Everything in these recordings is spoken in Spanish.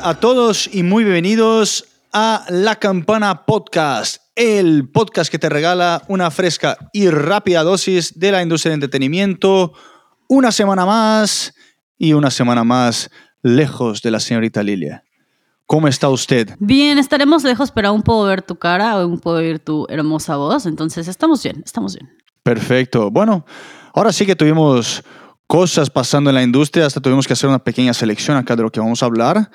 Hola a todos y muy bienvenidos a La Campana Podcast, el podcast que te regala una fresca y rápida dosis de la industria de entretenimiento. Una semana más y una semana más lejos de la señorita Lilia. ¿Cómo está usted? Bien, estaremos lejos, pero aún puedo ver tu cara, aún puedo oír tu hermosa voz, entonces estamos bien, estamos bien. Perfecto. Bueno, ahora sí que tuvimos cosas pasando en la industria, hasta tuvimos que hacer una pequeña selección acá de lo que vamos a hablar.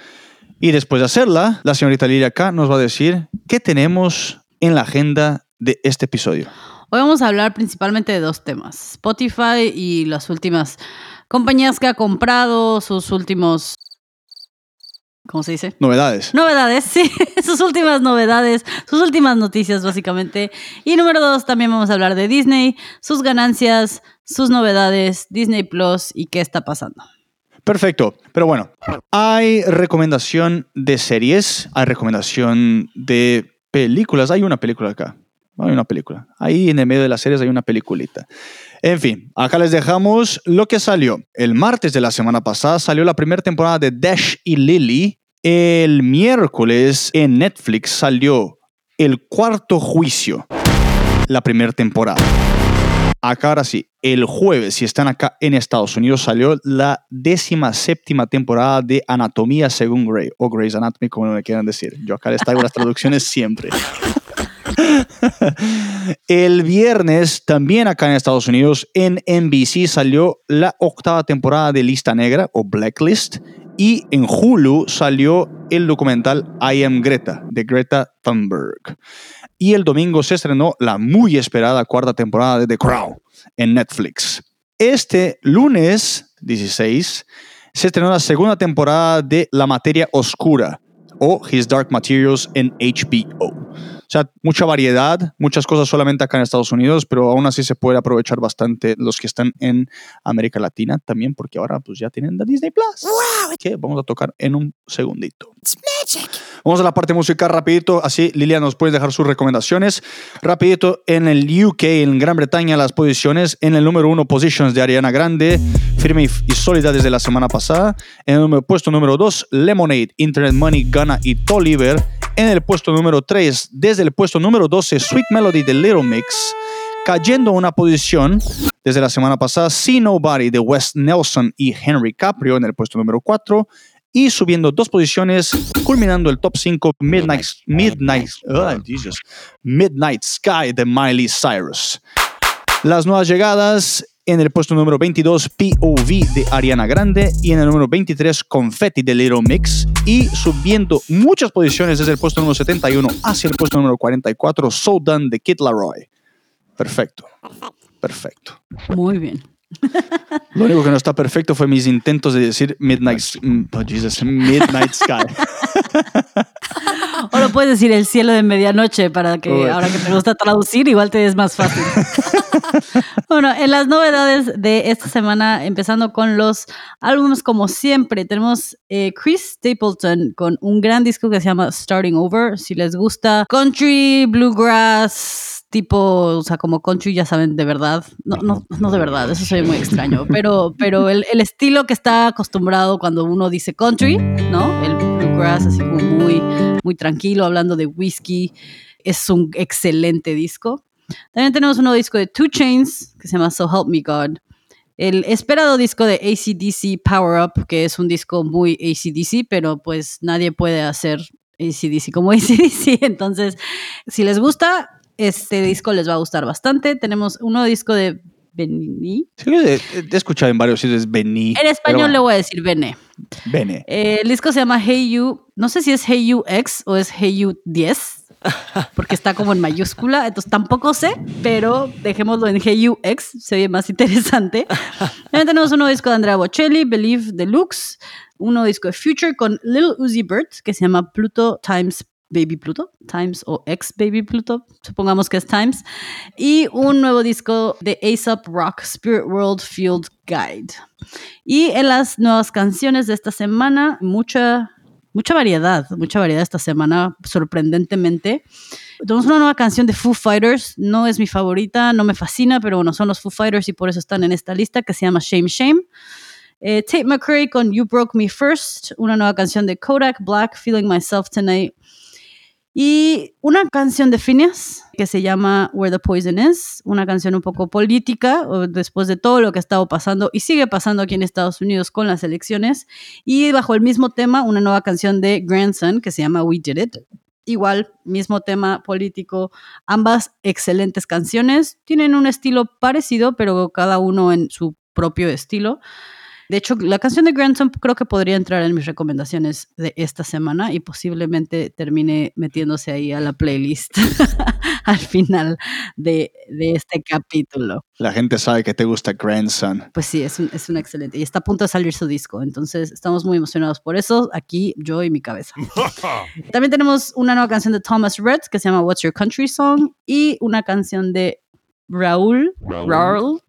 Y después de hacerla, la señorita Lilia acá nos va a decir qué tenemos en la agenda de este episodio. Hoy vamos a hablar principalmente de dos temas, Spotify y las últimas compañías que ha comprado, sus últimos ¿cómo se dice? Novedades. Novedades, sí, sus últimas novedades, sus últimas noticias básicamente. Y número dos, también vamos a hablar de Disney, sus ganancias, sus novedades, Disney Plus y qué está pasando. Perfecto, pero bueno, hay recomendación de series, hay recomendación de películas, hay una película acá, hay una película, ahí en el medio de las series hay una peliculita. En fin, acá les dejamos lo que salió. El martes de la semana pasada salió la primera temporada de Dash y Lily. El miércoles en Netflix salió El Cuarto Juicio, la primera temporada. Acá ahora sí, el jueves, si están acá en Estados Unidos, salió la décima séptima temporada de Anatomía según Grey, o Grey's Anatomy, como me quieran decir. Yo acá les traigo las traducciones siempre. El viernes, también acá en Estados Unidos, en NBC salió la octava temporada de Lista Negra o Blacklist. Y en Hulu salió el documental I Am Greta de Greta Thunberg. Y el domingo se estrenó la muy esperada cuarta temporada de The Crown en Netflix. Este lunes 16 se estrenó la segunda temporada de La Materia Oscura o His Dark Materials en HBO. Sea, mucha variedad, muchas cosas solamente acá en Estados Unidos, pero aún así se puede aprovechar bastante los que están en América Latina también, porque ahora pues ya tienen la Disney Plus. Wow. Que vamos a tocar en un segundito. Vamos a la parte musical rapidito, así Lilia nos puede dejar sus recomendaciones. Rapidito, en el UK, en Gran Bretaña, las posiciones. En el número uno, Positions de Ariana Grande, firme y, sólida desde la semana pasada. En el puesto número dos, Lemonade, Internet Money, Ghana y Tolliver. En el puesto número 3, desde el puesto número 12, Sweet Melody de Little Mix. Cayendo una posición desde la semana pasada, See Nobody de Wes Nelson y Henry Caprio en el puesto número 4. Y subiendo dos posiciones, culminando el top 5, Midnight, Midnight, Midnight Sky de Miley Cyrus. Las nuevas llegadas en el puesto número 22, POV de Ariana Grande. Y en el número 23, Confetti de Little Mix. Y subiendo muchas posiciones desde el puesto número 71 hacia el puesto número 44, So Done de Kid Laroi. Perfecto. Perfecto. Muy bien. Lo único que no está perfecto fue mis intentos de decir Midnight, mm, oh Jesus, Midnight Sky. O lo puedes decir el cielo de medianoche para que ahora que te gusta traducir, igual te es más fácil. bueno, en las novedades de esta semana, empezando con los álbumes como siempre, tenemos eh, Chris Stapleton con un gran disco que se llama Starting Over. Si les gusta country, bluegrass, tipo, o sea, como country, ya saben, de verdad. No, no, no de verdad, eso soy muy extraño, pero, pero el, el estilo que está acostumbrado cuando uno dice country, ¿no? El bluegrass, así como muy, muy tranquilo, hablando de whisky. Es un excelente disco. También tenemos un nuevo disco de Two Chains que se llama So Help Me God. El esperado disco de ACDC Power Up, que es un disco muy ACDC, pero pues nadie puede hacer ACDC como ACDC. Entonces, si les gusta, este disco les va a gustar bastante. Tenemos un nuevo disco de Benny. Sí, he, he escuchado en varios sitios Benny. En español bueno. le voy a decir Bene. Bene. Eh, el disco se llama Hey You. No sé si es Hey You X o es Hey You 10 porque está como en mayúscula, entonces tampoco sé, pero dejémoslo en GUX, se ve más interesante. También tenemos un nuevo disco de Andrea Bocelli, Believe Deluxe, un nuevo disco de Future con Lil Uzi Vert, que se llama Pluto Times Baby Pluto, Times o Ex Baby Pluto, supongamos que es Times, y un nuevo disco de ASAP Rock, Spirit World Field Guide. Y en las nuevas canciones de esta semana, mucha mucha variedad, mucha variedad esta semana, sorprendentemente. Tenemos una nueva canción de Foo Fighters, no es mi favorita, no me fascina, pero bueno, son los Foo Fighters y por eso están en esta lista que se llama Shame Shame. Eh, Tate McCray con You Broke Me First, una nueva canción de Kodak Black, Feeling Myself Tonight. Y una canción de Phineas que se llama Where the Poison Is, una canción un poco política después de todo lo que ha estado pasando y sigue pasando aquí en Estados Unidos con las elecciones. Y bajo el mismo tema, una nueva canción de Grandson que se llama We Did It. Igual, mismo tema político, ambas excelentes canciones, tienen un estilo parecido, pero cada uno en su propio estilo. De hecho, la canción de Grandson creo que podría entrar en mis recomendaciones de esta semana y posiblemente termine metiéndose ahí a la playlist al final de, este capítulo. La gente sabe que te gusta Grandson. Pues sí, es un, es un excelente. Y está a punto de salir su disco. Entonces, estamos muy emocionados por eso. Aquí, yo y mi cabeza. También tenemos una nueva canción de Thomas Rhett que se llama What's Your Country Song y una canción de Raúl. Raúl.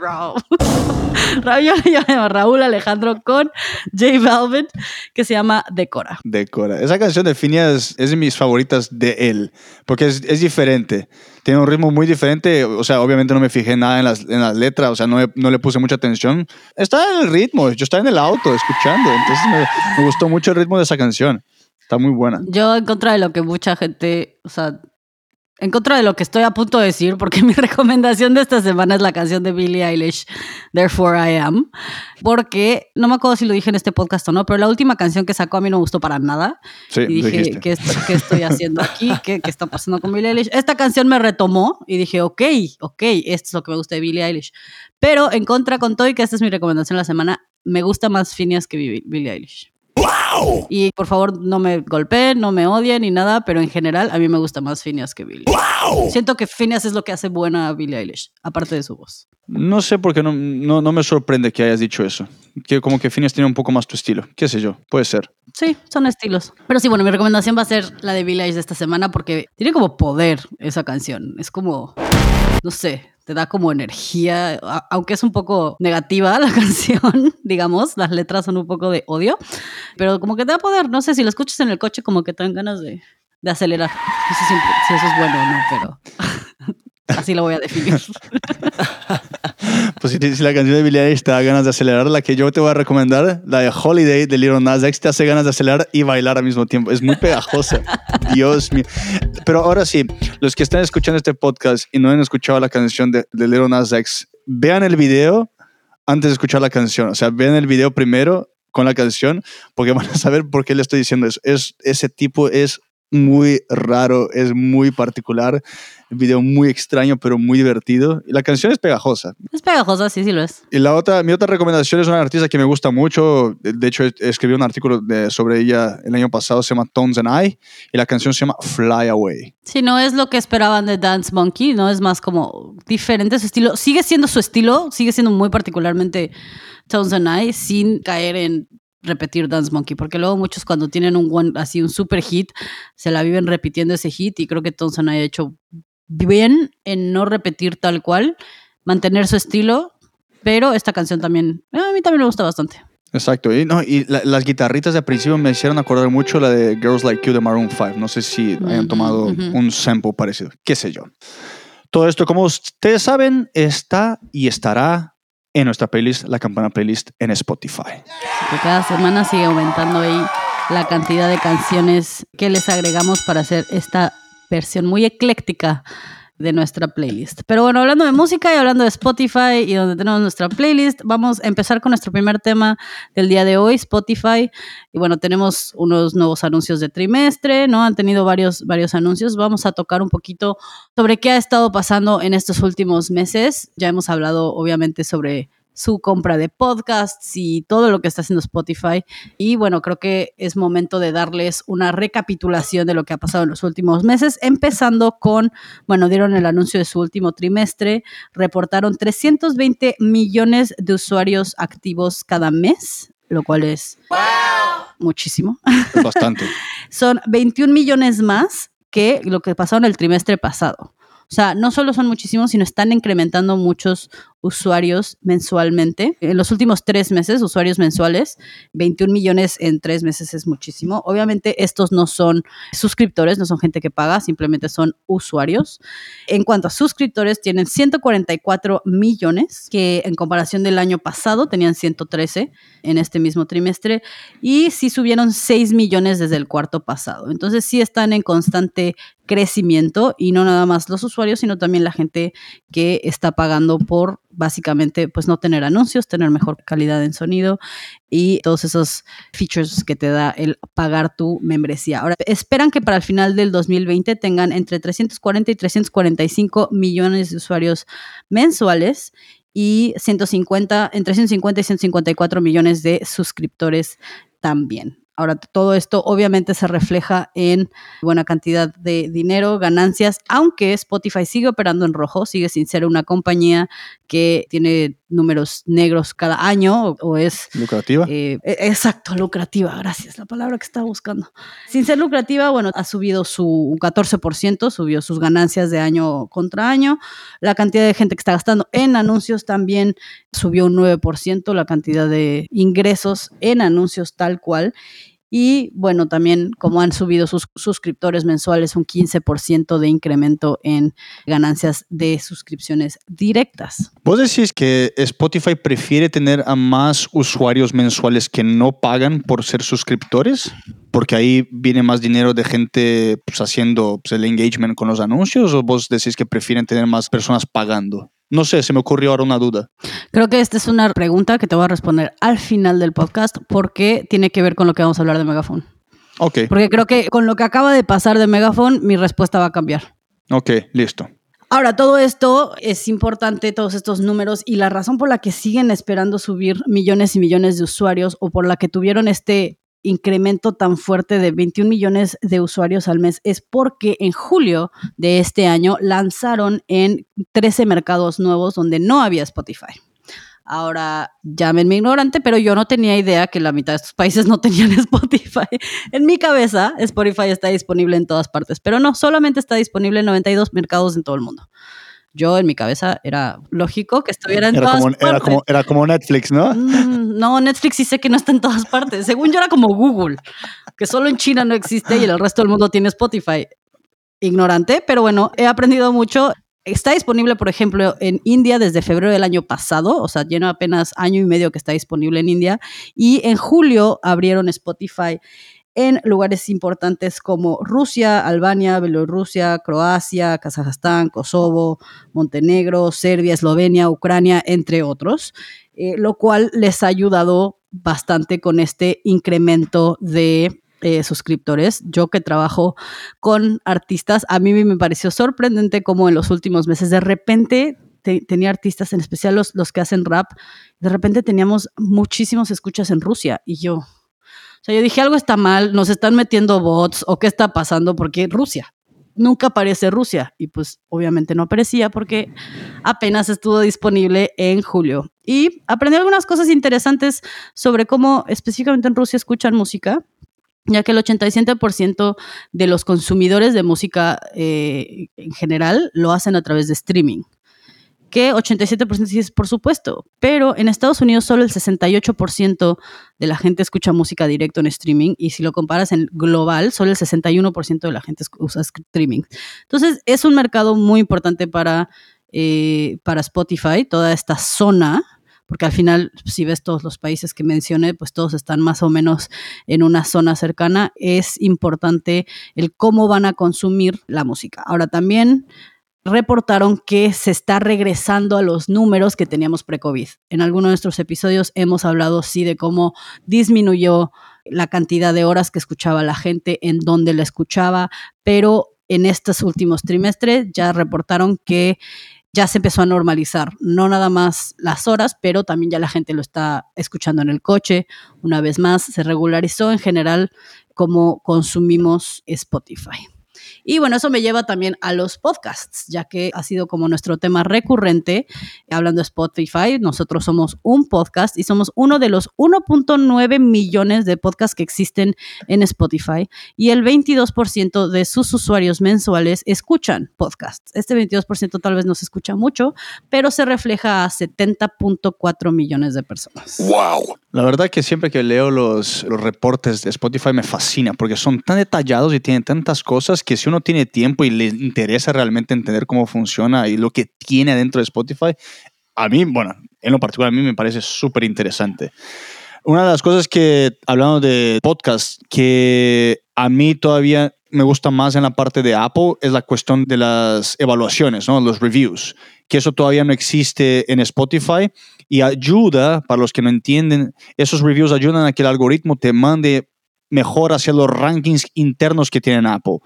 Raúl. Raúl, Raúl Alejandro con J Velvet, que se llama Decora. Decora. Esa canción de Phineas es de mis favoritas de él, porque es, es, diferente. Tiene un ritmo muy diferente. O sea, obviamente no me fijé nada en las, en las letras, o sea, no, no, le puse mucha atención. Está en el ritmo, yo estaba en el auto escuchando, entonces me, me gustó mucho el ritmo de esa canción. Está muy buena. Yo, en contra de lo que mucha gente, o sea, en contra de lo que estoy a punto de decir, porque mi recomendación de esta semana es la canción de Billie Eilish, Therefore I Am, porque no me acuerdo si lo dije en este podcast o no, pero la última canción que sacó a mí no me gustó para nada. Sí, y dije, ¿qué, estoy haciendo aquí? ¿Qué, ¿Qué, está pasando con Billie Eilish? Esta canción me retomó y dije, ok, ok, esto es lo que me gusta de Billie Eilish. Pero en contra con todo y que esta es mi recomendación de la semana, me gusta más Phineas que Billie Eilish. Y por favor, no me golpeen, no me odien ni nada, pero en general a mí me gusta más Phineas que Billie. Siento que Phineas es lo que hace buena a Billie Eilish, aparte de su voz. No sé por qué no, no, no, me sorprende que hayas dicho eso. Que como que Phineas tiene un poco más tu estilo. Qué sé yo, puede ser. Sí, son estilos. Pero sí, bueno, mi recomendación va a ser la de Eilish de esta semana porque tiene como poder esa canción. Es como, no sé, te da como energía, aunque es un poco negativa la canción, digamos, las letras son un poco de odio, pero como que te da poder, no sé, si lo escuchas en el coche como que te dan ganas de, de acelerar. No sé si, eso es bueno o no, pero así lo voy a definir. pues si, la canción de Billie Eilish te da ganas de acelerar, la que yo te voy a recomendar, la de Holiday de Little Nas X, te hace ganas de acelerar y bailar al mismo tiempo. Es muy pegajosa. Dios mío. Pero ahora sí, los que están escuchando este podcast y no han escuchado la canción de, de Little Nas X, vean el video antes de escuchar la canción. O sea, vean el video primero con la canción porque van a saber por qué le estoy diciendo eso. Es, ese tipo es muy raro, es muy particular, video muy extraño pero muy divertido. Y la canción es pegajosa. Es pegajosa, sí, sí lo es. Y la otra, mi otra recomendación es una artista que me gusta mucho. De hecho, escribí un artículo de, sobre ella el año pasado, se llama Tones and I, y la canción se llama Fly Away. Sí, no es lo que esperaban de Dance Monkey, no es más como diferente su estilo. Sigue siendo su estilo, sigue siendo muy particularmente Tones and I, sin caer en repetir Dance Monkey, porque luego muchos cuando tienen un así un super hit, se la viven repitiendo ese hit y creo que Thompson ha hecho bien en no repetir tal cual, mantener su estilo, pero esta canción también, a mí también me gusta bastante. Exacto, y, no, y las guitarritas de principio me hicieron acordar mucho la de Girls Like You de Maroon 5, no sé si hayan tomado un sample parecido, qué sé yo. Todo esto, como ustedes saben, está y estará en nuestra playlist, la campana playlist en Spotify. cada semana sigue aumentando ahí la cantidad de canciones que les agregamos para hacer esta versión muy ecléctica de nuestra playlist. Pero bueno, hablando de música y hablando de Spotify y donde tenemos nuestra playlist, vamos a empezar con nuestro primer tema del día de hoy, Spotify. Y bueno, tenemos unos nuevos anuncios de trimestre, ¿no? Han tenido varios, varios anuncios. Vamos a tocar un poquito sobre qué ha estado pasando en estos últimos meses. Ya hemos hablado, obviamente, sobre su compra de podcasts y todo lo que está haciendo Spotify. Y bueno, creo que es momento de darles una recapitulación de lo que ha pasado en los últimos meses, empezando con, bueno, dieron el anuncio de su último trimestre, reportaron 320 millones de usuarios activos cada mes, lo cual es muchísimo. Bastante. Son 21 millones más que lo que pasó en el trimestre pasado. O sea, no solo son muchísimos, sino están incrementando muchos usuarios mensualmente. En los últimos tres meses, usuarios mensuales, 21 millones en tres meses es muchísimo. Obviamente estos no son suscriptores, no son gente que paga, simplemente son usuarios. En cuanto a suscriptores, tienen 144 millones, que en comparación del año pasado tenían 113 en este mismo trimestre, y sí subieron 6 millones desde el cuarto pasado. Entonces sí están en constante crecimiento y no nada más los usuarios, sino también la gente que está pagando por básicamente pues no tener anuncios, tener mejor calidad en sonido y todos esos features que te da el pagar tu membresía. Ahora, esperan que para el final del 2020 tengan entre 340 y 345 millones de usuarios mensuales y 150, entre 150 y 154 millones de suscriptores también. Ahora, todo esto obviamente se refleja en buena cantidad de dinero, ganancias, aunque Spotify sigue operando en rojo, sigue sin ser una compañía que tiene números negros cada año o, es... Lucrativa. Eh, e, exacto, lucrativa, gracias, la palabra que estaba buscando. Sin ser lucrativa, bueno, ha subido su 14%, subió sus ganancias de año contra año. La cantidad de gente que está gastando en anuncios también subió un 9%, la cantidad de ingresos en anuncios tal cual. Y bueno, también como han subido sus suscriptores mensuales un 15% de incremento en ganancias de suscripciones directas. ¿Vos decís que Spotify prefiere tener a más usuarios mensuales que no pagan por ser suscriptores? Porque ahí viene más dinero de gente pues, haciendo pues, el engagement con los anuncios o vos decís que prefieren tener más personas pagando? No sé, se me ocurrió ahora una duda. Creo que esta es una pregunta que te voy a responder al final del podcast porque tiene que ver con lo que vamos a hablar de Megaphone. Ok. Porque creo que con lo que acaba de pasar de Megaphone, mi respuesta va a cambiar. Ok, listo. Ahora, todo esto es importante, todos estos números, y la razón por la que siguen esperando subir millones y millones de usuarios o por la que tuvieron este incremento tan fuerte de 21 millones de usuarios al mes es porque en julio de este año lanzaron en 13 mercados nuevos donde no había Spotify. Ahora, llámenme ignorante, pero yo no tenía idea que la mitad de estos países no tenían Spotify. En mi cabeza, Spotify está disponible en todas partes, pero no, solamente está disponible en 92 mercados en todo el mundo yo en mi cabeza era lógico que estuviera en todas partes. Era como, era como Netflix, ¿no? Mm, no, Netflix sí sé que no está en todas partes. Según yo era como Google, que solo en China no existe y el resto del mundo tiene Spotify. Ignorante, pero bueno, he aprendido mucho. Está disponible, por ejemplo, en India desde febrero del año pasado, o sea, lleno apenas año y medio que está disponible en India. Y en julio abrieron Spotify en lugares importantes como Rusia, Albania, Bielorrusia, Croacia, Kazajstán, Kosovo, Montenegro, Serbia, Eslovenia, Ucrania, entre otros, eh, lo cual les ha ayudado bastante con este incremento de eh, suscriptores. Yo que trabajo con artistas, a mí me pareció sorprendente cómo en los últimos meses de repente tenía artistas, en especial los, los que hacen rap, de repente teníamos muchísimos escuchas en Rusia y yo, sea, yo dije, algo está mal, nos están metiendo bots o qué está pasando porque Rusia. Nunca aparece Rusia y pues obviamente no aparecía porque apenas estuvo disponible en julio. Y aprendí algunas cosas interesantes sobre cómo específicamente en Rusia escuchan música, ya que el 87% de los consumidores de música eh, en general lo hacen a través de streaming que 87% sí es por supuesto, pero en Estados Unidos solo el 68% de la gente escucha música directo en streaming y si lo comparas en global, solo el 61% de la gente usa streaming. Entonces es un mercado muy importante para, eh, para Spotify, toda esta zona, porque al final, si ves todos los países que mencioné, pues todos están más o menos en una zona cercana, es importante el cómo van a consumir la música. Ahora también reportaron que se está regresando a los números que teníamos pre-COVID. En algunos de nuestros episodios hemos hablado, sí, de cómo disminuyó la cantidad de horas que escuchaba la gente, en dónde la escuchaba, pero en estos últimos trimestres ya reportaron que ya se empezó a normalizar, no nada más las horas, pero también ya la gente lo está escuchando en el coche. Una vez más, se regularizó en general cómo consumimos Spotify. Y bueno, eso me lleva también a los podcasts, ya que ha sido como nuestro tema recurrente. Hablando de Spotify, nosotros somos un podcast y somos uno de los 1.9 millones de podcasts que existen en Spotify y el 22% de sus usuarios mensuales escuchan podcasts. Este 22% tal vez no se escucha mucho, pero se refleja a 70.4 millones de personas. ¡Wow! La verdad que siempre que leo los, los reportes de Spotify me fascina porque son tan detallados y tienen tantas cosas que si uno tiene tiempo y le interesa realmente entender cómo funciona y lo que tiene dentro de Spotify, a mí, bueno, en lo particular a mí me parece súper interesante. Una de las cosas que, hablando de podcast, que a mí todavía me gusta más en la parte de Apple es la cuestión de las evaluaciones, ¿no? los reviews, que eso todavía no existe en Spotify y ayuda, para los que no entienden, esos reviews ayudan a que el algoritmo te mande mejor hacia los rankings internos que tiene Apple.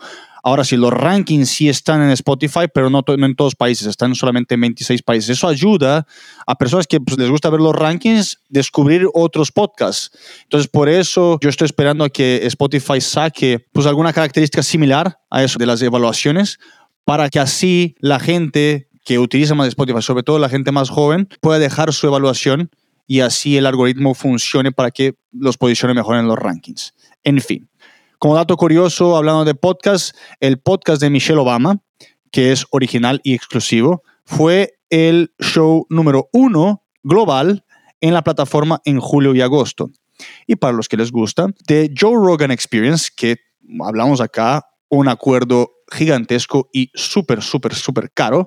Ahora sí, los rankings sí están en Spotify, pero no, en todos los países, están solamente en 26 países. Eso ayuda a personas que pues, les gusta ver los rankings, descubrir otros podcasts. Entonces, por eso yo estoy esperando a que Spotify saque pues, alguna característica similar a eso de las evaluaciones, para que así la gente que utiliza más Spotify, sobre todo la gente más joven, pueda dejar su evaluación y así el algoritmo funcione para que los posicione mejor en los rankings. En fin, como dato curioso, hablando de podcast, el podcast de Michelle Obama, que es original y exclusivo, fue el show número uno global en la plataforma en julio y agosto. Y para los que les gusta, The Joe Rogan Experience, que hablamos acá, un acuerdo gigantesco y súper, súper, súper caro,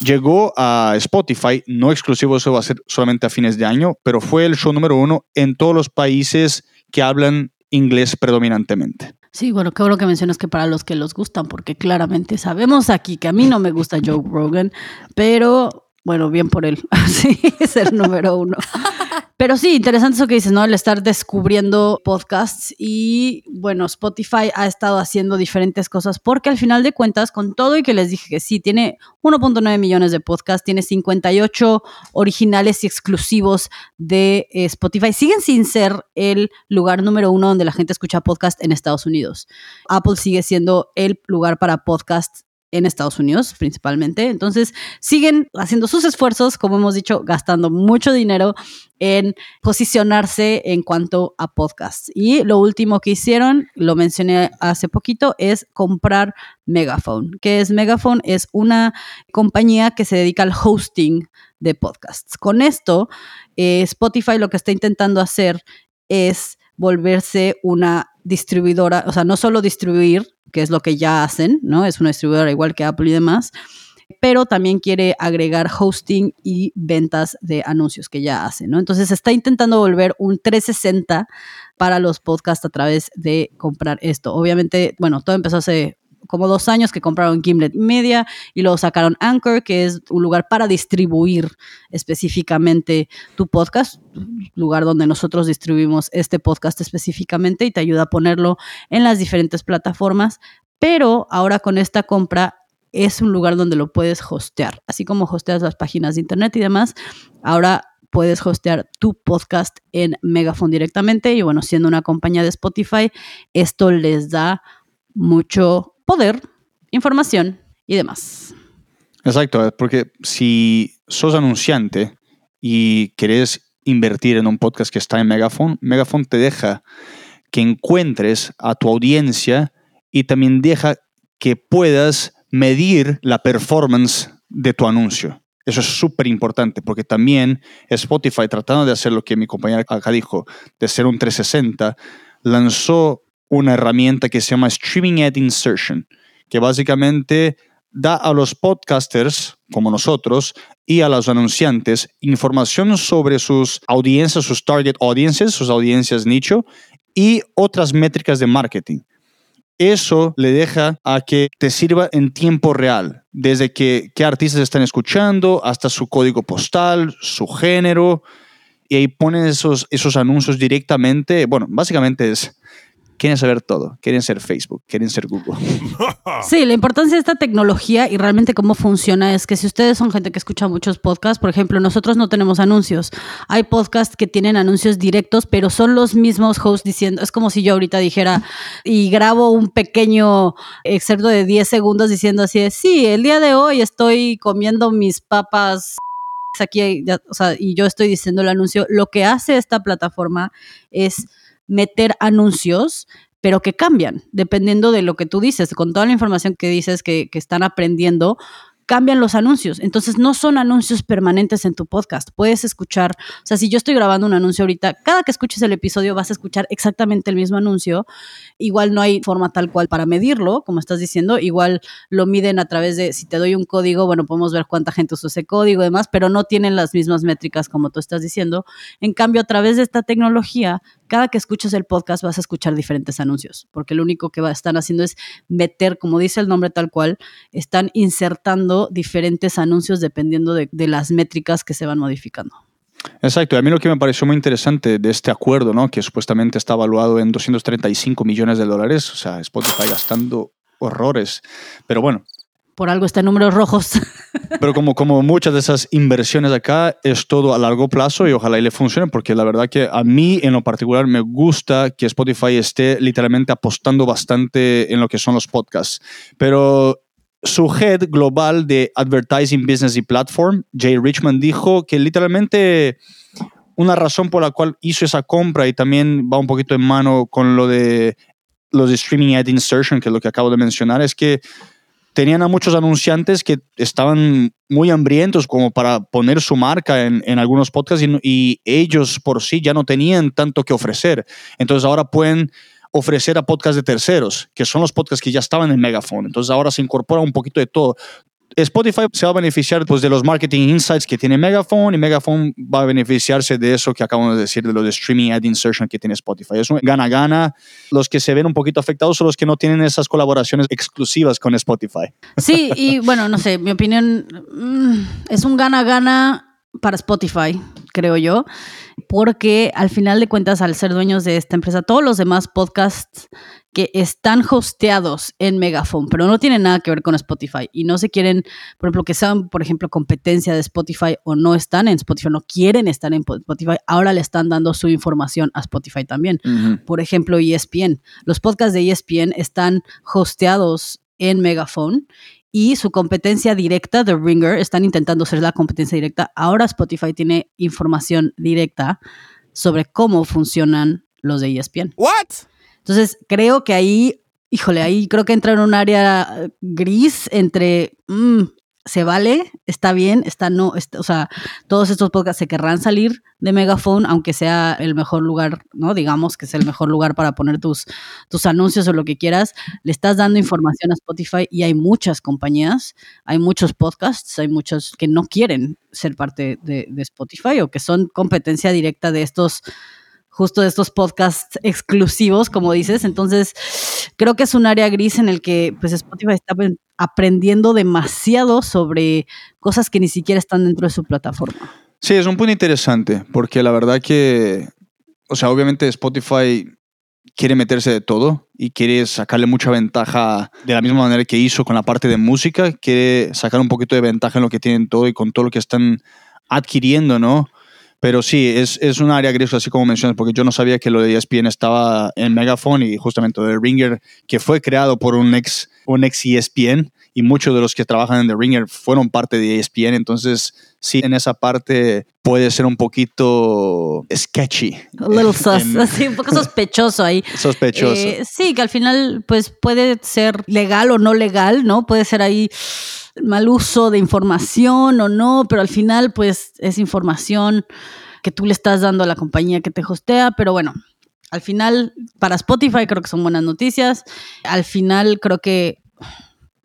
Llegó a Spotify, no exclusivo, eso va a ser solamente a fines de año, pero fue el show número uno en todos los países que hablan inglés predominantemente. Sí, bueno, qué bueno que mencionas que para los que los gustan, porque claramente sabemos aquí que a mí no me gusta Joe Rogan, pero bueno, bien por él, así es el número uno. Pero sí, interesante eso que dices, ¿no? El estar descubriendo podcasts y bueno, Spotify ha estado haciendo diferentes cosas porque al final de cuentas, con todo y que les dije que sí, tiene 1.9 millones de podcasts, tiene 58 originales y exclusivos de eh, Spotify, siguen sin ser el lugar número uno donde la gente escucha podcast en Estados Unidos. Apple sigue siendo el lugar para podcasts en Estados Unidos principalmente. Entonces, siguen haciendo sus esfuerzos, como hemos dicho, gastando mucho dinero en posicionarse en cuanto a podcasts. Y lo último que hicieron, lo mencioné hace poquito, es comprar Megaphone. ¿Qué es Megaphone? Es una compañía que se dedica al hosting de podcasts. Con esto, eh, Spotify lo que está intentando hacer es volverse una distribuidora, o sea, no solo distribuir que es lo que ya hacen, ¿no? Es una distribuidora igual que Apple y demás, pero también quiere agregar hosting y ventas de anuncios que ya hacen, ¿no? Entonces está intentando volver un 360 para los podcasts a través de comprar esto. Obviamente, bueno, todo empezó hace como dos años que compraron Gimlet Media y luego sacaron Anchor, que es un lugar para distribuir específicamente tu podcast, lugar donde nosotros distribuimos este podcast específicamente y te ayuda a ponerlo en las diferentes plataformas. Pero ahora con esta compra es un lugar donde lo puedes hostear, así como hosteas las páginas de internet y demás. Ahora puedes hostear tu podcast en Megaphone directamente y bueno, siendo una compañía de Spotify, esto les da mucho poder, información y demás. Exacto, porque si sos anunciante y querés invertir en un podcast que está en Megaphone, Megaphone te deja que encuentres a tu audiencia y también deja que puedas medir la performance de tu anuncio. Eso es súper importante porque también Spotify, tratando de hacer lo que mi compañera acá dijo, de ser un 360, lanzó una herramienta que se llama Streaming Ad Insertion, que básicamente da a los podcasters como nosotros y a los anunciantes información sobre sus audiencias, sus target audiences, sus audiencias nicho y otras métricas de marketing. Eso le deja a que te sirva en tiempo real, desde que qué artistas están escuchando hasta su código postal, su género, y ahí ponen esos, esos anuncios directamente. Bueno, básicamente es quieren saber todo, quieren ser Facebook, quieren ser Google. Sí, la importancia de esta tecnología y realmente cómo funciona es que si ustedes son gente que escucha muchos podcasts, por ejemplo, nosotros no tenemos anuncios. Hay podcasts que tienen anuncios directos, pero son los mismos hosts diciendo, es como si yo ahorita dijera y grabo un pequeño excerto de 10 segundos diciendo así, de, sí, el día de hoy estoy comiendo mis papas aquí, o sea, y yo estoy diciendo el anuncio, lo que hace esta plataforma es meter anuncios, pero que cambian dependiendo de lo que tú dices, con toda la información que dices que, que están aprendiendo, cambian los anuncios. Entonces no son anuncios permanentes en tu podcast. Puedes escuchar, o sea, si yo estoy grabando un anuncio ahorita, cada que escuches el episodio vas a escuchar exactamente el mismo anuncio. Igual no hay forma tal cual para medirlo, como estás diciendo. Igual lo miden a través de, si te doy un código, bueno, podemos ver cuánta gente usó ese código y demás, pero no tienen las mismas métricas como tú estás diciendo. En cambio, a través de esta tecnología, cada que escuches el podcast vas a escuchar diferentes anuncios, porque lo único que están haciendo es meter, como dice el nombre tal cual, están insertando diferentes anuncios dependiendo de, las métricas que se van modificando. Exacto, y a mí lo que me pareció muy interesante de este acuerdo, ¿no? que supuestamente está evaluado en 235 millones de dólares, o sea, Spotify gastando horrores, pero bueno, por algo está en números rojos. Pero como, como muchas de esas inversiones acá, es todo a largo plazo y ojalá y le funcione, porque la verdad que a mí en lo particular me gusta que Spotify esté literalmente apostando bastante en lo que son los podcasts. Pero su head global de Advertising Business y Platform, Jay Richman, dijo que literalmente una razón por la cual hizo esa compra y también va un poquito en mano con lo de los de Streaming Ad Insertion, que es lo que acabo de mencionar, es que tenían a muchos anunciantes que estaban muy hambrientos como para poner su marca en, en algunos podcasts y, ellos por sí ya no tenían tanto que ofrecer. Entonces ahora pueden ofrecer a podcasts de terceros, que son los podcasts que ya estaban en Megaphone. Entonces ahora se incorpora un poquito de todo. Spotify se va a beneficiar pues, de los marketing insights que tiene Megaphone y Megaphone va a beneficiarse de eso que acabamos de decir, de lo de streaming ad insertion que tiene Spotify. Es un gana-gana. Los que se ven un poquito afectados son los que no tienen esas colaboraciones exclusivas con Spotify. Sí, y bueno, no sé, mi opinión mm, es un gana-gana para Spotify, creo yo, porque al final de cuentas, al ser dueños de esta empresa, todos los demás podcasts que están hosteados en Megaphone, pero no tienen nada que ver con Spotify y no se quieren, por ejemplo, que sean, por ejemplo, competencia de Spotify o no están en Spotify, no quieren estar en Spotify, ahora le están dando su información a Spotify también. Por ejemplo, ESPN. Los podcasts de ESPN están hosteados en Megaphone y su competencia directa, The Ringer, están intentando ser la competencia directa. Ahora Spotify tiene información directa sobre cómo funcionan los de ESPN. ¿What? Entonces, creo que ahí, híjole, ahí creo que entra en un área gris entre, mm, se vale, está bien, está no, o sea, todos estos podcasts se querrán salir de Megaphone, aunque sea el mejor lugar, ¿no? Digamos que es el mejor lugar para poner tus, tus anuncios o lo que quieras. Le estás dando información a Spotify y hay muchas compañías, hay muchos podcasts, hay muchos que no quieren ser parte de Spotify o que son competencia directa de estos justo de estos podcasts exclusivos, como dices. Entonces, creo que es un área gris en el que pues Spotify está aprendiendo demasiado sobre cosas que ni siquiera están dentro de su plataforma. Sí, es un punto interesante, porque la verdad que, o sea, obviamente Spotify quiere meterse de todo y quiere sacarle mucha ventaja de la misma manera que hizo con la parte de música, quiere sacar un poquito de ventaja en lo que tienen todo y con todo lo que están adquiriendo, ¿no? Pero sí, es, es un área gris, así como mencionas, porque yo no sabía que lo de ESPN estaba en Megaphone y justamente The Ringer, que fue creado por un ex, un ex ESPN y muchos de los que trabajan en The Ringer fueron parte de ESPN. Entonces, sí, en esa parte puede ser un poquito sketchy. A little sus, un poco sospechoso ahí. Sospechoso. Eh, sí, que al final, pues puede ser legal o no legal, ¿no? Puede ser ahí mal uso de información o no, pero al final pues es información que tú le estás dando a la compañía que te hostea, pero bueno, al final para Spotify creo que son buenas noticias, al final creo que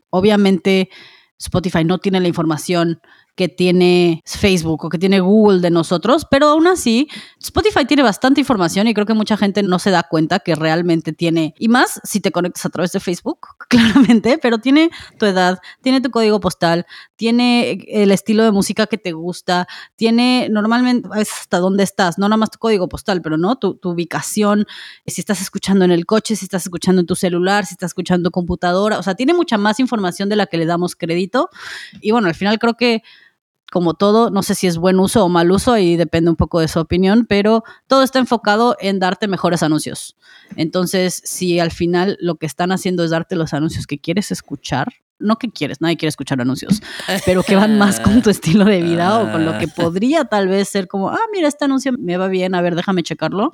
obviamente Spotify no tiene la información que tiene Facebook o que tiene Google de nosotros, pero aún así Spotify tiene bastante información y creo que mucha gente no se da cuenta que realmente tiene, y más si te conectas a través de Facebook, claramente, pero tiene tu edad, tiene tu código postal, tiene el estilo de música que te gusta, tiene normalmente hasta dónde estás, no nada más tu código postal, pero no tu, ubicación, si estás escuchando en el coche, si estás escuchando en tu celular, si estás escuchando computadora, o sea, tiene mucha más información de la que le damos crédito. Y bueno, al final creo que como todo, no sé si es buen uso o mal uso y depende un poco de su opinión, pero todo está enfocado en darte mejores anuncios. Entonces, si al final lo que están haciendo es darte los anuncios que quieres escuchar, no que quieres, nadie quiere escuchar anuncios, pero que van más con tu estilo de vida o con lo que podría tal vez ser como, ah, mira, este anuncio me va bien, a ver, déjame checarlo.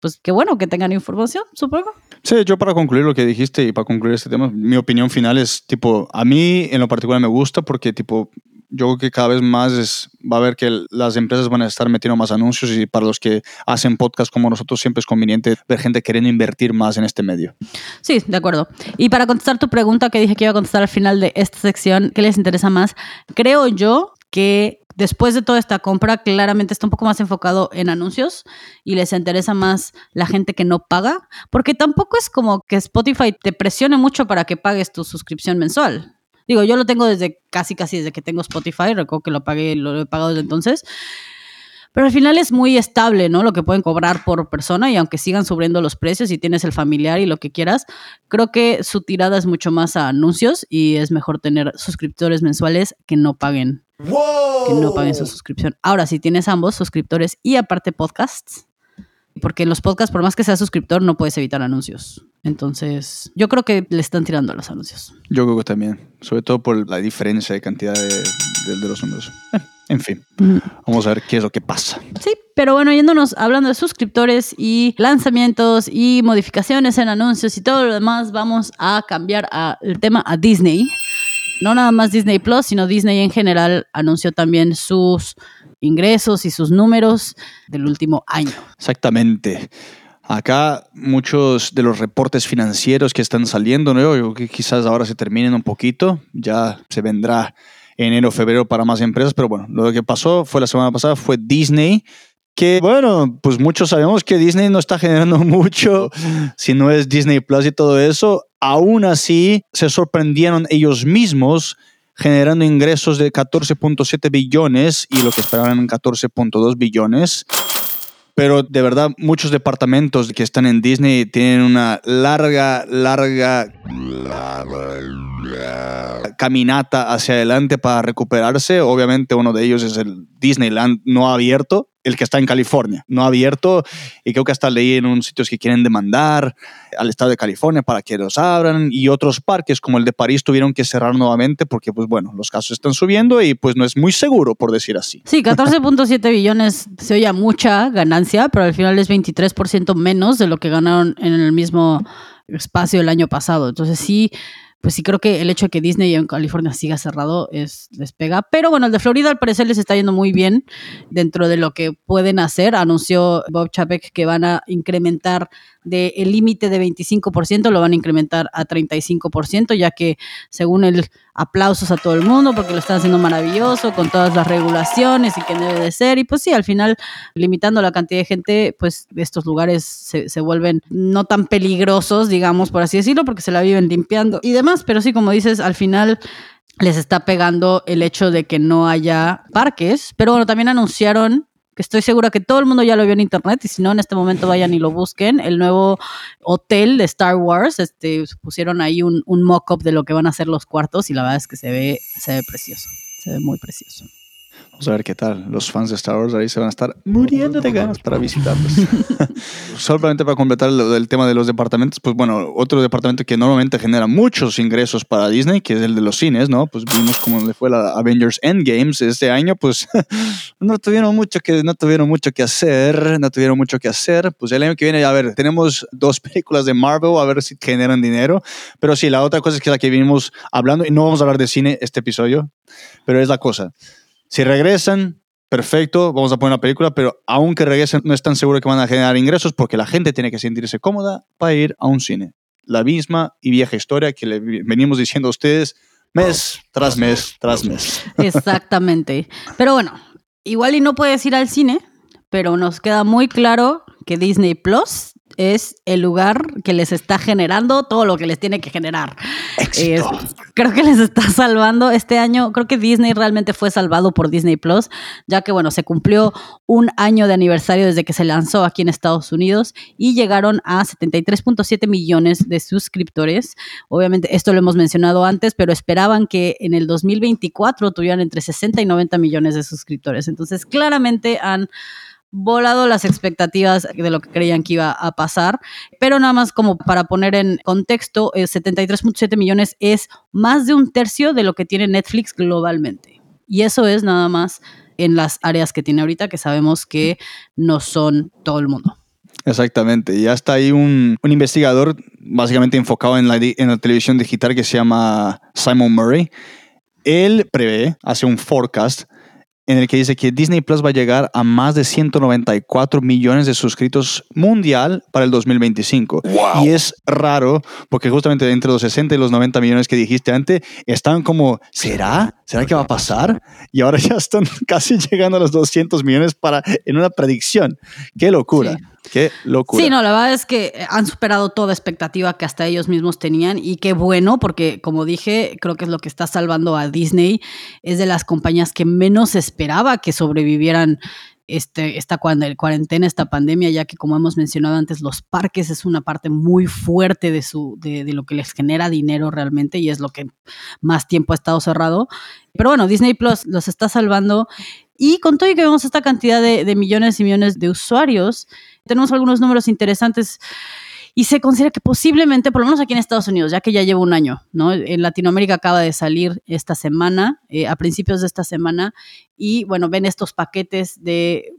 Pues qué bueno que tengan información, supongo. Sí, yo para concluir lo que dijiste y para concluir este tema, mi opinión final es tipo, a mí en lo particular me gusta porque tipo, yo creo que cada vez más es, va a ver que las empresas van a estar metiendo más anuncios y para los que hacen podcast como nosotros siempre es conveniente ver gente queriendo invertir más en este medio. Sí, de acuerdo. Y para contestar tu pregunta que dije que iba a contestar al final de esta sección, ¿qué les interesa más? Creo yo que después de toda esta compra, claramente está un poco más enfocado en anuncios y les interesa más la gente que no paga, porque tampoco es como que Spotify te presione mucho para que pagues tu suscripción mensual. Digo, yo lo tengo desde casi, casi desde que tengo Spotify. Recuerdo que lo pagué, lo he pagado desde entonces. Pero al final es muy estable, ¿no? Lo que pueden cobrar por persona y aunque sigan subiendo los precios y tienes el familiar y lo que quieras, creo que su tirada es mucho más a anuncios y es mejor tener suscriptores mensuales que no paguen. Que no paguen su suscripción. Ahora, si tienes ambos, suscriptores y aparte podcasts, porque en los podcasts, por más que seas suscriptor, no puedes evitar anuncios. Entonces, yo creo que le están tirando a los anuncios. Yo creo que también, sobre todo por la diferencia de cantidad de, de, los anuncios. Eh, en fin, vamos a ver qué es lo que pasa. Sí, pero bueno, yéndonos hablando de suscriptores y lanzamientos y modificaciones en anuncios y todo lo demás, vamos a cambiar el tema a Disney. No nada más Disney Plus, sino Disney en general anunció también sus ingresos y sus números del último año. Exactamente. Acá muchos de los reportes financieros que están saliendo, ¿no? que quizás ahora se terminen un poquito, ya se vendrá enero, febrero para más empresas, pero bueno, lo que pasó fue la semana pasada fue Disney, que bueno, pues muchos sabemos que Disney no está generando mucho, si no es Disney Plus y todo eso, aún así se sorprendieron ellos mismos generando ingresos de 14.7 billones y lo que esperaban 14.2 billones pero de verdad muchos departamentos que están en Disney tienen una larga, larga caminata hacia adelante para recuperarse. Obviamente uno de ellos es el Disneyland no abierto, el que está en California, no abierto, y creo que hasta leí en un sitio que quieren demandar al estado de California para que los abran, y otros parques como el de París tuvieron que cerrar nuevamente porque, pues bueno, los casos están subiendo y pues no es muy seguro, por decir así. Sí, 14.7 billones se oye mucha ganancia, pero al final es 23% menos de lo que ganaron en el mismo espacio el año pasado. Entonces sí, pues sí creo que el hecho de que Disney en California siga cerrado es les pega. Pero bueno, el de Florida al parecer les está yendo muy bien dentro de lo que pueden hacer. Anunció Bob Chapek que van a incrementar del límite de 25%, lo van a incrementar a 35%, ya que según el aplausos a todo el mundo porque lo están haciendo maravilloso con todas las regulaciones y que debe de ser. Y pues sí, al final, limitando la cantidad de gente, pues estos lugares se, se vuelven no tan peligrosos, digamos, por así decirlo, porque se la viven limpiando y demás. Pero sí, como dices, al final les está pegando el hecho de que no haya parques. Pero bueno, también anunciaron que estoy segura que todo el mundo ya lo vio en internet y si no en este momento vayan y lo busquen, el nuevo hotel de Star Wars, este, pusieron ahí un, un mock-up de lo que van a ser los cuartos y la verdad es que se ve, se ve precioso, se ve muy precioso. Vamos a ver qué tal. Los fans de Star Wars ahí se van a estar muriendo de ganas para visitarlos. Solamente para completar el, tema de los departamentos, pues bueno, otro departamento que normalmente genera muchos ingresos para Disney, que es el de los cines, ¿no? Pues vimos cómo le fue la Avengers Endgames este año, pues no tuvieron mucho que no tuvieron mucho que hacer, no tuvieron mucho que hacer. Pues el año que viene, a ver, tenemos dos películas de Marvel, a ver si generan dinero. Pero sí, la otra cosa es que la que vinimos hablando, y no vamos a hablar de cine este episodio, pero es la cosa si regresan, perfecto, vamos a poner una película, pero aunque regresen, no es tan seguro que van a generar ingresos porque la gente tiene que sentirse cómoda para ir a un cine. La misma y vieja historia que le venimos diciendo a ustedes mes tras mes tras mes. Exactamente. Pero bueno, igual y no puedes ir al cine, pero nos queda muy claro que Disney Plus es el lugar que les está generando todo lo que les tiene que generar. creo que les está salvando este año. Creo que Disney realmente fue salvado por Disney Plus, ya que, bueno, se cumplió un año de aniversario desde que se lanzó aquí en Estados Unidos y llegaron a 73.7 millones de suscriptores. Obviamente, esto lo hemos mencionado antes, pero esperaban que en el 2024 tuvieran entre 60 y 90 millones de suscriptores. Entonces, claramente han volado las expectativas de lo que creían que iba a pasar, pero nada más como para poner en contexto, 73.7 eh, millones es más de un tercio de lo que tiene Netflix globalmente. Y eso es nada más en las áreas que tiene ahorita, que sabemos que no son todo el mundo. Exactamente. Y hasta ahí un, investigador básicamente enfocado en la televisión digital que se llama Simon Murray. Él prevé, hace un forecast en el que dice que Disney Plus va a llegar a más de 194 millones de suscritos mundial para el 2025. Y es raro porque justamente entre los 60 y los 90 millones que dijiste antes están como, ¿será? ¿Será que va a pasar? Y ahora ya están casi llegando a los 200 millones para, en una predicción. ¡Qué locura! Qué locura. Sí, no, la verdad es que han superado toda expectativa que hasta ellos mismos tenían y qué bueno, porque como dije, creo que es lo que está salvando a Disney. Es de las compañías que menos esperaba que sobrevivieran este, esta cuarentena, esta pandemia, ya que como hemos mencionado antes, los parques es una parte muy fuerte de, su, de, lo que les genera dinero realmente y es lo que más tiempo ha estado cerrado. Pero bueno, Disney Plus los está salvando y con todo y que vemos esta cantidad de millones y millones de usuarios, tenemos algunos números interesantes y se considera que posiblemente, por lo menos aquí en Estados Unidos, ya que ya lleva un año, ¿no? En Latinoamérica acaba de salir esta semana, eh, a principios de esta semana, y bueno, ven estos paquetes de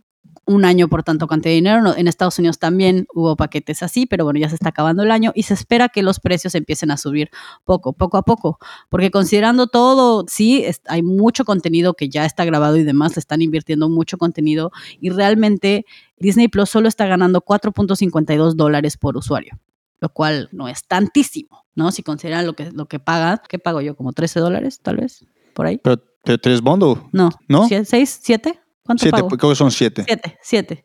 un año por tanto cantidad de dinero. En Estados Unidos también hubo paquetes así, pero bueno, ya se está acabando el año y se espera que los precios empiecen a subir poco, poco a poco, porque considerando todo, sí, hay mucho contenido que ya está grabado y demás, le están invirtiendo mucho contenido y realmente Disney Plus solo está ganando 4.52 dólares por usuario, lo cual no es tantísimo, ¿no? Si consideran lo que, lo que ¿qué pago yo? ¿Como 13 dólares, tal vez? Por ahí. Pero, ¿tres bundle? No. ¿No? ¿Seis? ¿Siete? ¿Cuánto siete? Creo que son siete. Siete, siete.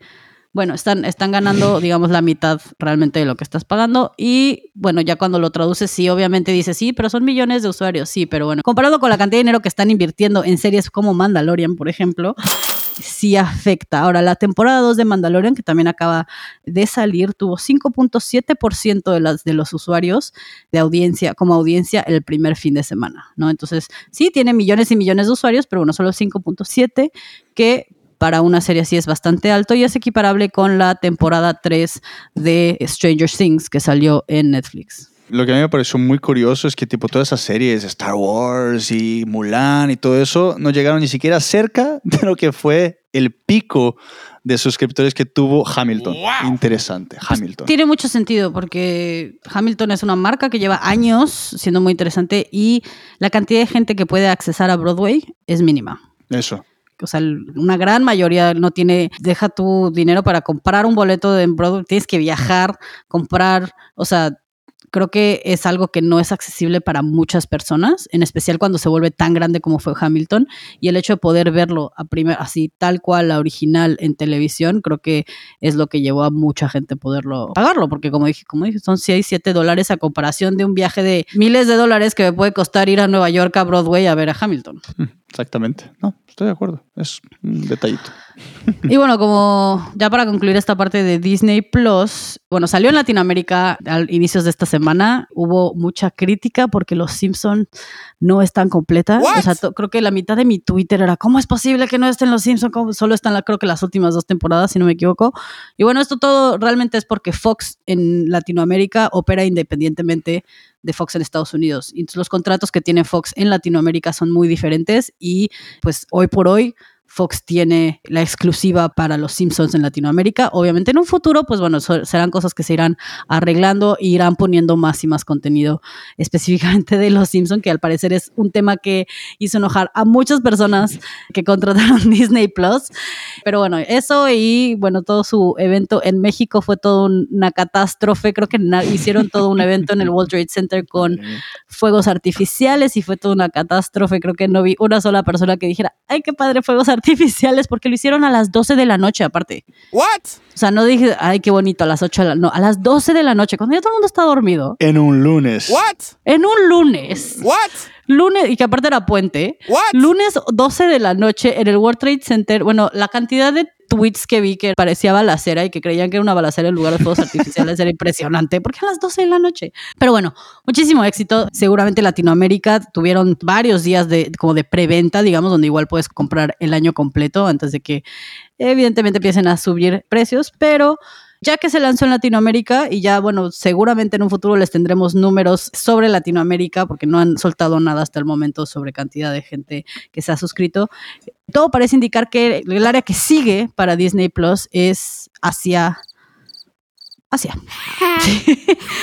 Bueno, están, están ganando, digamos, la mitad realmente de lo que estás pagando. Y bueno, ya cuando lo traduces, sí, obviamente dices, sí, pero son millones de usuarios, sí, pero bueno, comparado con la cantidad de dinero que están invirtiendo en series como Mandalorian, por ejemplo, sí afecta. Ahora, la temporada 2 de Mandalorian, que también acaba de salir, tuvo 5.7% de, las, de los usuarios de audiencia, como audiencia el primer fin de semana, ¿no? Entonces, sí, tiene millones y millones de usuarios, pero bueno, solo 5.7, que para una serie así es bastante alto y es equiparable con la temporada 3 de Stranger Things que salió en Netflix lo que a mí me pareció muy curioso es que tipo todas esas series, Star Wars y Mulan y todo eso, no llegaron ni siquiera cerca de lo que fue el pico de suscriptores que tuvo Hamilton. Interesante, pues Hamilton. tiene mucho sentido porque Hamilton es una marca que lleva años siendo muy interesante y la cantidad de gente que puede accesar a Broadway es mínima. Eso. O sea, una gran mayoría no tiene, deja tu dinero para comprar un boleto de Broadway, tienes que viajar, comprar, o sea, creo que es algo que no es accesible para muchas personas, en especial cuando se vuelve tan grande como fue Hamilton. Y el hecho de poder verlo a primer, así tal cual la original en televisión, creo que es lo que llevó a mucha gente poderlo pagarlo, porque como dije, como dije, son 6, 7 dólares a comparación de un viaje de miles de dólares que me puede costar ir a Nueva York a Broadway a ver a Hamilton. Exactamente. No, estoy de acuerdo. Es un detallito. Y bueno, como ya para concluir esta parte de Disney Plus, bueno, salió en Latinoamérica al inicios de esta semana. Hubo mucha crítica porque Los Simpsons no están completas. O sea, creo que la mitad de mi Twitter era, ¿cómo es posible que no estén Los Simpsons? Solo están, la, creo que las últimas dos temporadas, si no me equivoco. Y bueno, esto todo realmente es porque Fox en Latinoamérica opera independientemente de Fox en Estados Unidos. Y los contratos que tiene Fox en Latinoamérica son muy diferentes y pues hoy por hoy Fox tiene la exclusiva para los Simpsons en Latinoamérica. Obviamente en un futuro, pues bueno, serán cosas que se irán arreglando e irán poniendo más y más contenido específicamente de los Simpsons, que al parecer es un tema que hizo enojar a muchas personas que contrataron Disney Plus. Pero bueno, eso y bueno, todo su evento en México fue toda una catástrofe. Creo que hicieron todo un evento en el World Trade Center con fuegos artificiales y fue toda una catástrofe. Creo que no vi una sola persona que dijera, ay, qué padre fuegos artificiales artificiales porque lo hicieron a las 12 de la noche aparte. ¿What? O sea, no dije, ay, qué bonito, a las 8 de la No, a las 12 de la noche, cuando ya todo el mundo está dormido. En un lunes. ¿What? En un lunes. ¿What? Lunes, y que aparte era puente. ¿What? Lunes 12 de la noche en el World Trade Center. Bueno, la cantidad de tweets que vi que parecía balacera y que creían que era una balacera en lugar de fuegos artificiales era impresionante, porque a las 12 de la noche. Pero bueno, muchísimo éxito. Seguramente Latinoamérica tuvieron varios días de como de preventa, digamos, donde igual puedes comprar el año completo antes de que evidentemente empiecen a subir precios, pero ya que se lanzó en Latinoamérica y ya, bueno, seguramente en un futuro les tendremos números sobre Latinoamérica porque no han soltado nada hasta el momento sobre cantidad de gente que se ha suscrito. Todo parece indicar que el área que sigue para Disney Plus es hacia Asia.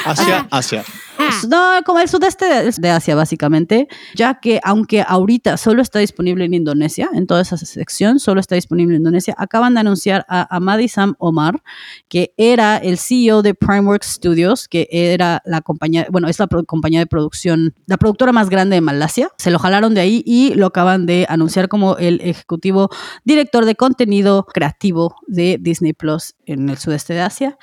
Asia, Asia. No, como el sudeste de Asia, básicamente, ya que aunque ahorita solo está disponible en Indonesia, en toda esa sección, solo está disponible en Indonesia, acaban de anunciar a Amadi Sam Omar, que era el CEO de Primeworks Studios, que era la compañía, bueno, es la compañía de producción, la productora más grande de Malasia. Se lo jalaron de ahí y lo acaban de anunciar como el ejecutivo director de contenido creativo de Disney Plus en el sudeste de Asia.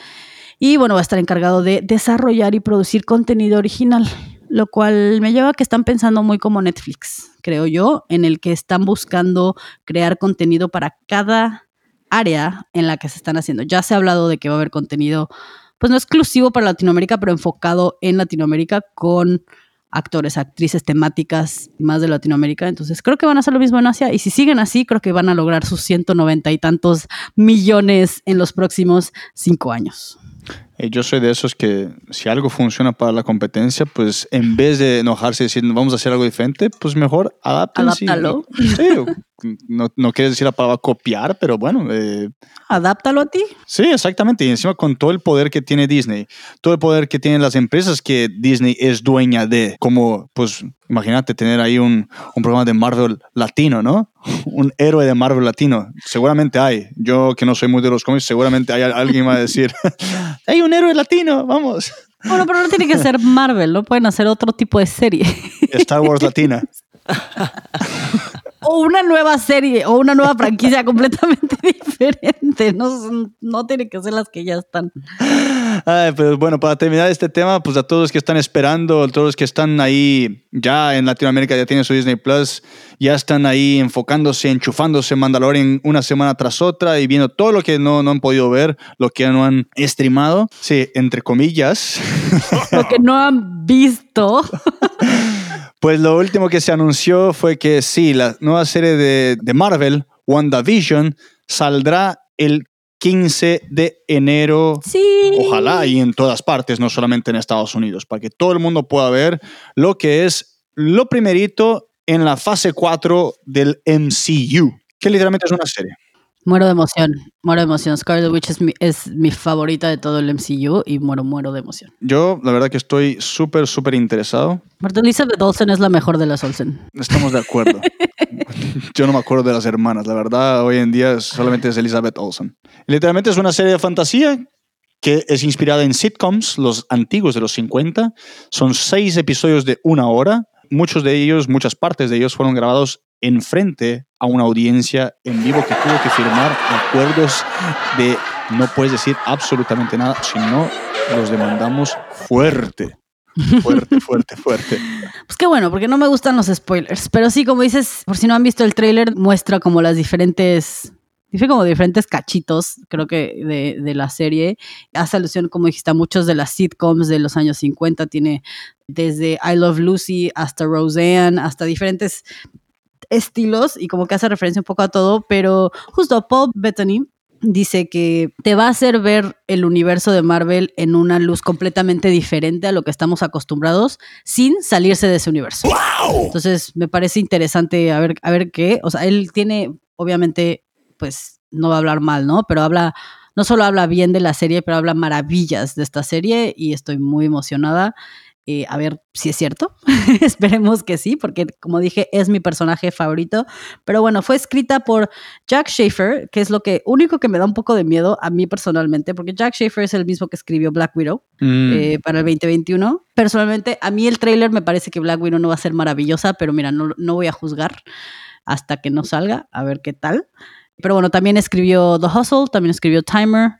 Y bueno, va a estar encargado de desarrollar y producir contenido original, lo cual me lleva a que están pensando muy como Netflix, creo yo, en el que están buscando crear contenido para cada área en la que se están haciendo. Ya se ha hablado de que va a haber contenido, pues no exclusivo para Latinoamérica, pero enfocado en Latinoamérica con actores, actrices temáticas más de Latinoamérica. Entonces creo que van a hacer lo mismo en Asia y si siguen así, creo que van a lograr sus 190 y tantos millones en los próximos cinco años. Eh, yo soy de esos que si algo funciona para la competencia, pues en vez de enojarse y decir vamos a hacer algo diferente, pues mejor adáptense. Adáptalo. Sí, no, no quiere decir la palabra copiar, pero bueno. Eh, Adáptalo a ti. Sí, exactamente. Y encima con todo el poder que tiene Disney, todo el poder que tienen las empresas que Disney es dueña de, como pues imagínate tener ahí un, un programa de Marvel latino, ¿no? Un héroe de Marvel latino. Seguramente hay. Yo que no soy muy de los cómics, seguramente hay alguien va a decir, hay un héroe latino, vamos. Bueno, pero no tiene que ser Marvel, ¿no? Pueden hacer otro tipo de serie. Star Wars Latina. o una nueva serie o una nueva franquicia completamente diferente. No, no tiene que ser las que ya están. Ay, pues bueno, para terminar este tema, pues a todos los que están esperando, a todos los que están ahí ya en Latinoamérica, ya tienen su Disney Plus, ya están ahí enfocándose, enchufándose Mandalorian una semana tras otra y viendo todo lo que no, no han podido ver, lo que no han streamado. Sí, entre comillas. lo que no han visto. Pues lo último que se anunció fue que sí, la nueva serie de, de Marvel, WandaVision, saldrá el 15 de enero. Sí. Ojalá y en todas partes, no solamente en Estados Unidos, para que todo el mundo pueda ver lo que es lo primerito en la fase 4 del MCU, que literalmente es una serie. Muero de emoción, muero de emoción. Scarlet Witch es mi, es mi favorita de todo el MCU y muero, muero de emoción. Yo, la verdad que estoy súper, súper interesado. Marta Elizabeth Olsen es la mejor de las Olsen. Estamos de acuerdo. Yo no me acuerdo de las hermanas. La verdad, hoy en día solamente es Elizabeth Olsen. Literalmente es una serie de fantasía que es inspirada en sitcoms, los antiguos de los 50. Son seis episodios de una hora. Muchos de ellos, muchas partes de ellos fueron grabados enfrente a una audiencia en vivo que tuvo que firmar acuerdos de no puedes decir absolutamente nada, si no los demandamos fuerte. Fuerte, fuerte, fuerte. Pues qué bueno, porque no me gustan los spoilers. Pero sí, como dices, por si no han visto el tráiler, muestra como las diferentes dice como diferentes cachitos, creo que, de, de, la serie. Hace alusión, como dijiste, a muchos de las sitcoms de los años 50. Tiene desde I Love Lucy hasta Roseanne, hasta diferentes estilos y como que hace referencia un poco a todo, pero justo Paul Bettany dice que te va a hacer ver el universo de Marvel en una luz completamente diferente a lo que estamos acostumbrados sin salirse de ese universo. Entonces me parece interesante a ver, a ver qué, o sea, él tiene obviamente, pues no va a hablar mal, ¿no? Pero habla, no solo habla bien de la serie, pero habla maravillas de esta serie y estoy muy emocionada. Eh, a ver si es cierto. Esperemos que sí, porque como dije, es mi personaje favorito. Pero bueno, fue escrita por Jack Schaefer, que es lo que único que me da un poco de miedo a mí personalmente, porque Jack Schaefer es el mismo que escribió Black Widow Mm. eh, para el 2021. Personalmente, a mí el tráiler me parece que Black Widow no va a ser maravillosa, pero mira, no, no voy a juzgar hasta que no salga, a ver qué tal. Pero bueno, también escribió The Hustle, también escribió Timer.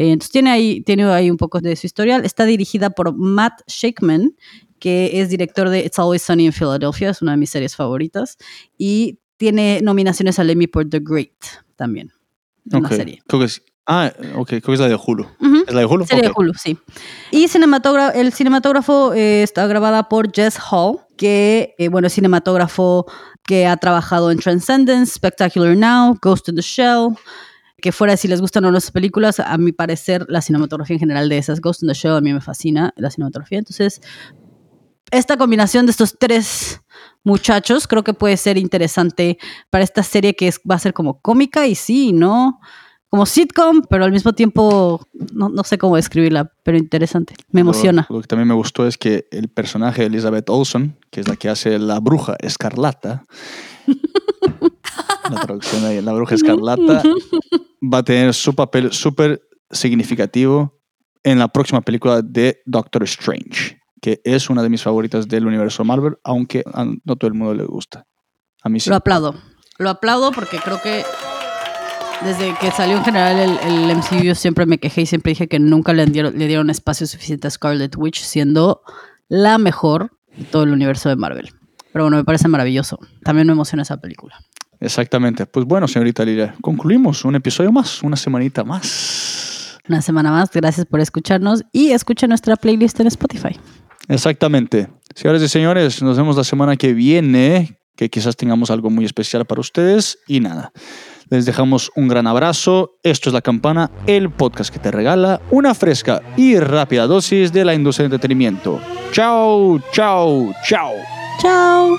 Eh, entonces tiene ahí, tiene ahí un poco de su historial. Está dirigida por Matt Shakeman, que es director de It's Always Sunny in Philadelphia, es una de mis series favoritas. Y tiene nominaciones al Emmy por The Great también. Una Ok, serie. Creo que es. Ah, ok, creo que es la de Hulu. Ujú. ¿Es la de Hulu? Serie de Ok. Hulu, sí. Y cinematógrafo, el cinematógrafo eh, está grabada por Jess Hall, que, eh, bueno, es cinematógrafo que ha trabajado en Transcendence, Spectacular Now, Ghost in the Shell, que fuera de si les gustan o no las películas, a mi parecer la cinematografía en general de esas, Ghost in the Shell, a mí me fascina la cinematografía. Entonces, esta combinación de estos tres muchachos creo que puede ser interesante para esta serie que es, va a ser como cómica y sí, ¿no? Como sitcom, pero al mismo tiempo no, no sé cómo describirla, pero interesante. Me Lo- emociona. Lo, que también me gustó es que el personaje de Elizabeth Olsen, que es la que hace la bruja escarlata, la traducción de la bruja escarlata, va a tener su papel súper significativo en la próxima película de Doctor Strange, que es una de mis favoritas del universo Marvel, aunque a no todo el mundo le gusta. A mí sí. Lo aplaudo. Lo aplaudo porque creo que desde que salió en general el, el MCU siempre me quejé y siempre dije que nunca le dieron, le dieron espacio suficiente a Scarlet Witch, siendo la mejor de todo el universo de Marvel. Pero bueno, me parece maravilloso. También me emociona esa película. Exactamente. Pues bueno, señorita Lira, concluimos un episodio más, una semanita más. Una semana más, gracias por escucharnos y escucha nuestra playlist en Spotify. Exactamente. Señores y señores, nos vemos la semana que viene, que quizás tengamos algo muy especial para ustedes. Y nada, les dejamos un gran abrazo. Esto es La Campana, el podcast que te regala una fresca y rápida dosis de la industria del entretenimiento. Chao, chao, chao. Chao.